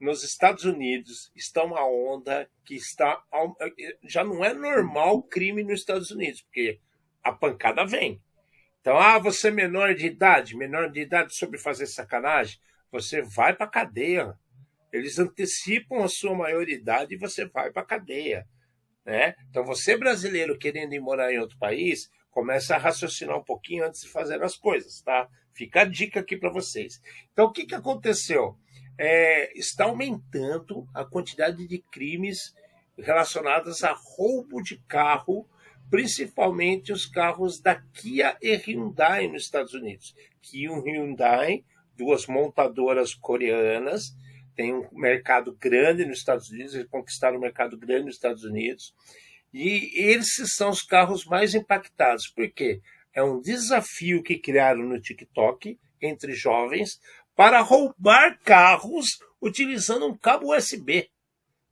Nos Estados Unidos está uma onda que está. Já não é normal crime nos Estados Unidos, porque a pancada vem. Então, ah, você é menor de idade, menor de idade sobre fazer sacanagem, você vai para cadeia. Eles antecipam a sua maioridade e você vai para cadeia. Né? Então, você brasileiro querendo ir morar em outro país, começa a raciocinar um pouquinho antes de fazer as coisas, tá? Fica a dica aqui para vocês. Então, o que, que aconteceu? É, está aumentando a quantidade de crimes relacionados a roubo de carro principalmente os carros da Kia e Hyundai nos Estados Unidos. Kia e Hyundai, duas montadoras coreanas, têm um mercado grande nos Estados Unidos, eles conquistaram um mercado grande nos Estados Unidos, e esses são os carros mais impactados. Por quê? É um desafio que criaram no TikTok entre jovens para roubar carros utilizando um cabo USB.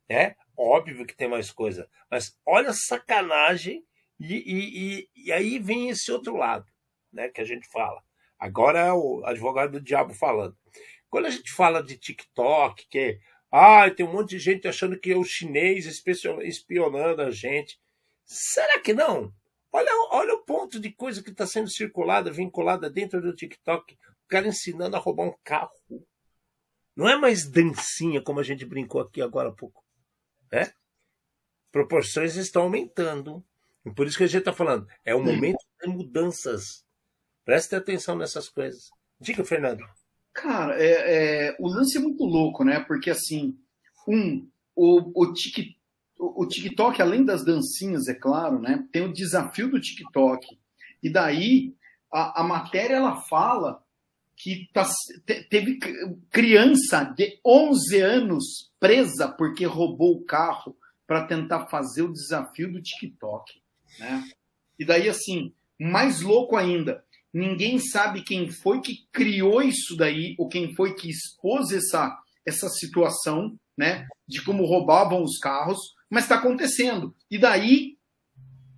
É óbvio que tem mais coisa, mas olha a sacanagem e, e, e, aí vem esse outro lado, né, que a gente fala. Agora é o advogado do diabo falando. Quando a gente fala de TikTok, que ah, tem um monte de gente achando que é o chinês espionando a gente. Será que não? Olha, olha o ponto de coisa que está sendo circulada, vinculada dentro do TikTok. O cara ensinando a roubar um carro. Não é mais dancinha, como a gente brincou aqui agora há pouco. Né? Proporções estão aumentando. E por isso que a gente está falando, é o momento de mudanças. Preste atenção nessas coisas. Diga, Fernando. Cara, é, é, o lance é muito louco, né? Porque assim, um, o, o, tic, o, o TikTok, além das dancinhas, é claro, né? Tem o desafio do TikTok. E daí a, a matéria ela fala que tá, teve criança de 11 anos presa porque roubou o carro para tentar fazer o desafio do TikTok. Né? E daí, assim, mais louco ainda, ninguém sabe quem foi que criou isso daí, ou quem foi que expôs essa, essa situação, né? De como roubavam os carros, mas está acontecendo. E daí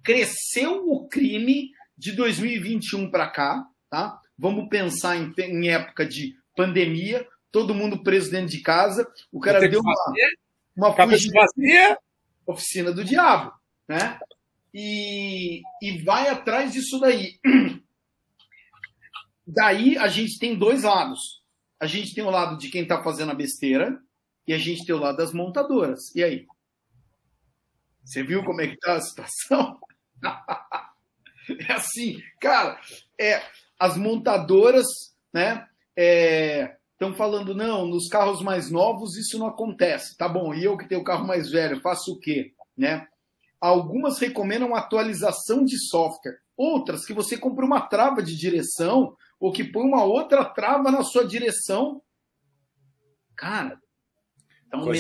cresceu o crime de 2021 para cá, tá? Vamos pensar em, em, época de pandemia, todo mundo preso dentro de casa, o cara deu uma, uma fugida, oficina do diabo, né? e, e vai atrás disso daí. Daí a gente tem dois lados. A gente tem o lado de quem está fazendo a besteira e a gente tem o lado das montadoras. E aí? Você viu como é que tá a situação? é assim, cara, é, as montadoras, né, estão é, falando, não, nos carros mais novos isso não acontece. Tá bom, e eu que tenho o carro mais velho, faço o quê? Né? Algumas recomendam atualização de software. Outras que você compra uma trava de direção ou que põe uma outra trava na sua direção. Cara, então,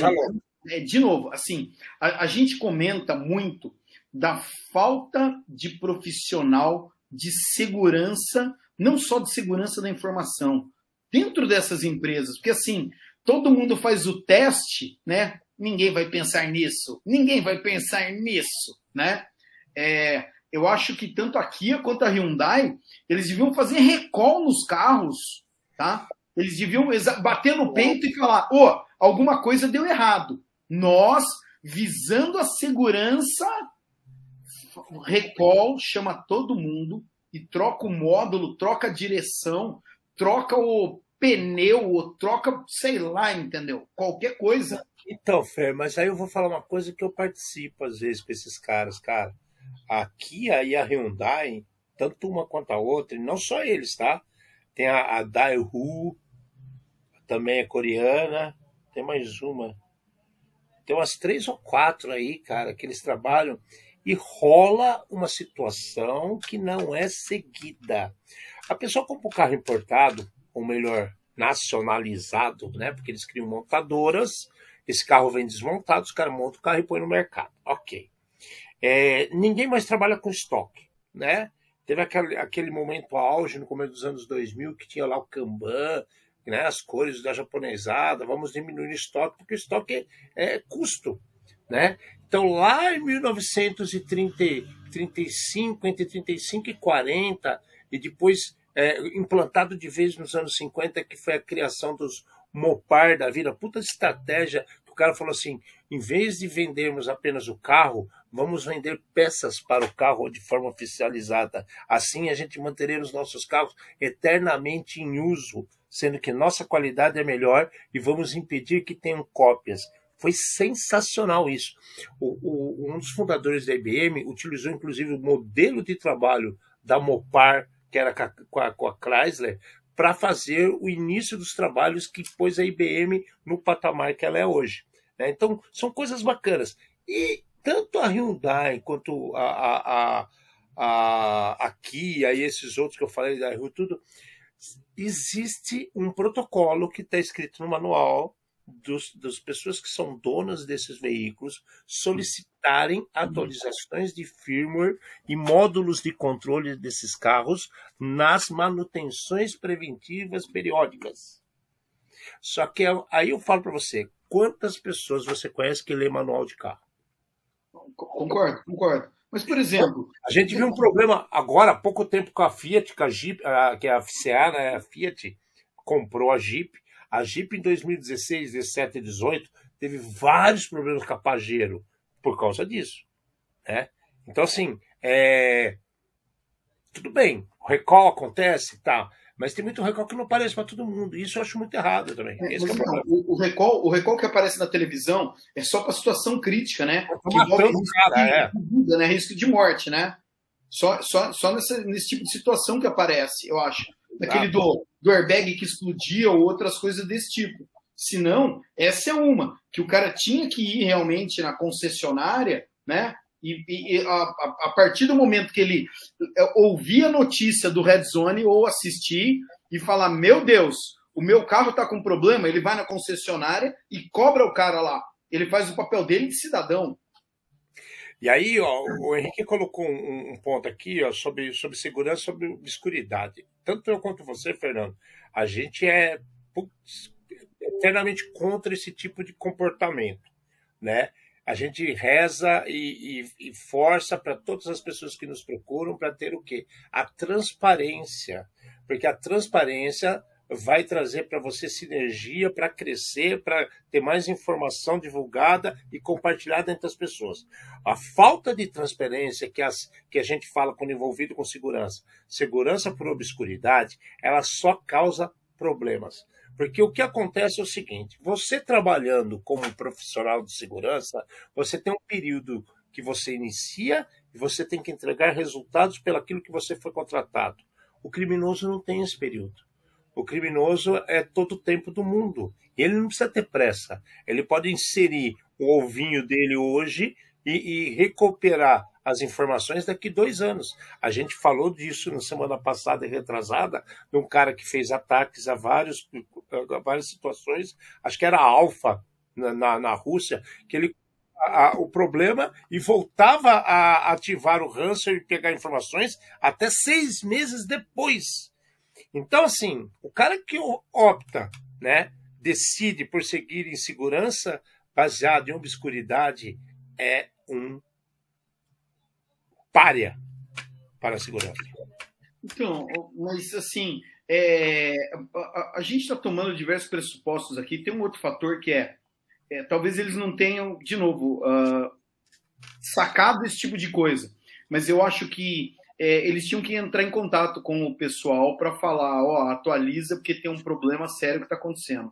é, de novo, assim, a, a gente comenta muito da falta de profissional de segurança, não só de segurança da informação, dentro dessas empresas, porque assim, todo mundo faz o teste, né? ninguém vai pensar nisso, ninguém vai pensar nisso, né? É, eu acho que tanto a Kia quanto a Hyundai, eles deviam fazer recall nos carros, tá? Eles deviam bater no peito e falar, ô, oh, alguma coisa deu errado. Nós, visando a segurança, recall, chama todo mundo e troca o módulo, troca a direção, troca o pneu, ou troca, sei lá, entendeu? Qualquer coisa então, Fer, mas aí eu vou falar uma coisa que eu participo às vezes com esses caras, cara. A Kia e a Hyundai, tanto uma quanto a outra, e não só eles, tá? Tem a, a Daewoo, também é coreana, tem mais uma. Tem umas três ou quatro aí, cara, que eles trabalham e rola uma situação que não é seguida. A pessoa compra um carro importado, ou melhor, nacionalizado, né? Porque eles criam montadoras esse carro vem desmontado, os caras montam o carro e põem no mercado. Ok. É, ninguém mais trabalha com estoque, né? Teve aquele, aquele momento auge no começo dos anos 2000 que tinha lá o Kanban, né, as cores da japonesada, vamos diminuir o estoque, porque o estoque é, é custo, né? Então, lá em 1935, entre 35 e 40, e depois é, implantado de vez nos anos 50, que foi a criação dos Mopar da vida. Puta estratégia. O cara falou assim: em vez de vendermos apenas o carro, vamos vender peças para o carro de forma oficializada. Assim a gente manterá os nossos carros eternamente em uso, sendo que nossa qualidade é melhor e vamos impedir que tenham cópias. Foi sensacional isso. O, o, um dos fundadores da IBM utilizou inclusive o modelo de trabalho da Mopar, que era com a, com a Chrysler, para fazer o início dos trabalhos que pôs a IBM no patamar que ela é hoje. Né? Então, são coisas bacanas. E tanto a Hyundai quanto a, a, a, a, a Kia e esses outros que eu falei da Hyundai, tudo, existe um protocolo que está escrito no manual dos, das pessoas que são donas desses veículos solicitarem atualizações de firmware e módulos de controle desses carros nas manutenções preventivas periódicas. Só que aí eu falo para você, quantas pessoas você conhece que lê manual de carro? Concordo, concordo. Mas, por exemplo. A gente viu um problema agora, há pouco tempo, com a Fiat, com a Jeep, que é a FCA, né, a Fiat, comprou a Jeep a Jeep em 2016, 17 e 18 teve vários problemas com a Pajero por causa disso. Né? Então, assim, é... tudo bem, o recall acontece, tá, mas tem muito recall que não aparece para todo mundo. Isso eu acho muito errado também. É, é não, o, o, recall, o recall que aparece na televisão é só para situação crítica, né? Que envolve risco, cara, é. de, vida, né? risco de morte, né? Só, só, só nesse, nesse tipo de situação que aparece, eu acho. Naquele do, do airbag que explodia ou outras coisas desse tipo. Se não, essa é uma, que o cara tinha que ir realmente na concessionária, né? E, e a, a, partir do momento que ele é, ouvia a notícia do Red Zone ou assistir e falar: Meu Deus, o meu carro está com problema, ele vai na concessionária e cobra o cara lá. Ele faz o papel dele de cidadão. E aí, ó, o Henrique colocou um, um, ponto aqui ó, sobre, sobre segurança, sobre obscuridade. Tanto eu quanto você, Fernando, a gente é putz, eternamente contra esse tipo de comportamento, né? A gente reza e, e, e força para todas as pessoas que nos procuram para ter o quê? A transparência. Porque a transparência vai trazer para você sinergia para crescer, para ter mais informação divulgada e compartilhada entre as pessoas. A falta de transparência que, as, que a gente fala quando envolvido com segurança, segurança por obscuridade, ela só causa problemas. Porque o que acontece é o seguinte: você trabalhando como profissional de segurança, você tem um período que você inicia e você tem que entregar resultados pelaquilo que você foi contratado. O criminoso não tem esse período. O criminoso é todo o tempo do mundo. E ele não precisa ter pressa. Ele pode inserir o ovinho dele hoje e, e recuperar as informações daqui dois anos. A gente falou disso na semana passada e retrasada, de um cara que fez ataques a, vários, a várias situações, acho que era Alfa na, na, na Rússia, que ele a, o problema e voltava a ativar o ransom e pegar informações até seis meses depois. Então, assim, o cara que opta, né, decide por seguir em segurança baseado em obscuridade é um párea para a segurança. Então, mas assim, é, a, a, gente está tomando diversos pressupostos aqui. Tem um outro fator que é, é talvez eles não tenham, de novo, uh, sacado esse tipo de coisa. Mas eu acho que é, eles tinham que entrar em contato com o pessoal para falar, ó, atualiza porque tem um problema sério que está acontecendo.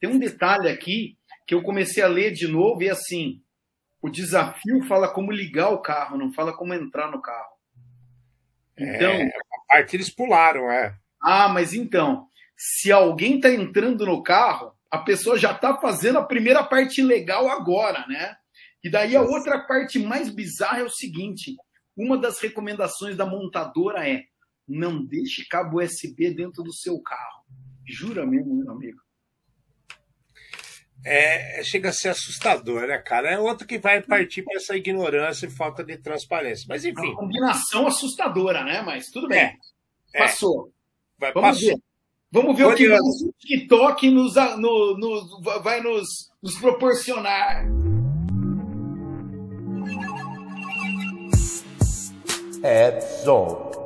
Tem um detalhe aqui que eu comecei a ler de novo e assim, o desafio fala como ligar o carro, não fala como entrar no carro. Então, é, a parte eles pularam, é. Ah, mas então, se alguém está entrando no carro, a pessoa já está fazendo a primeira parte legal agora, né? E daí a outra parte mais bizarra é o seguinte: uma das recomendações da montadora é não deixe cabo USB dentro do seu carro. Jura mesmo, meu amigo? É, chega a ser assustador, né, cara? É outro que vai partir para essa ignorância e falta de transparência. Mas enfim. Uma combinação assustadora, né? Mas tudo bem. É, é. Passou. Vai, Vamos passou. ver. Vamos ver o que o TikTok nos, no, no, vai nos, nos proporcionar. Edson.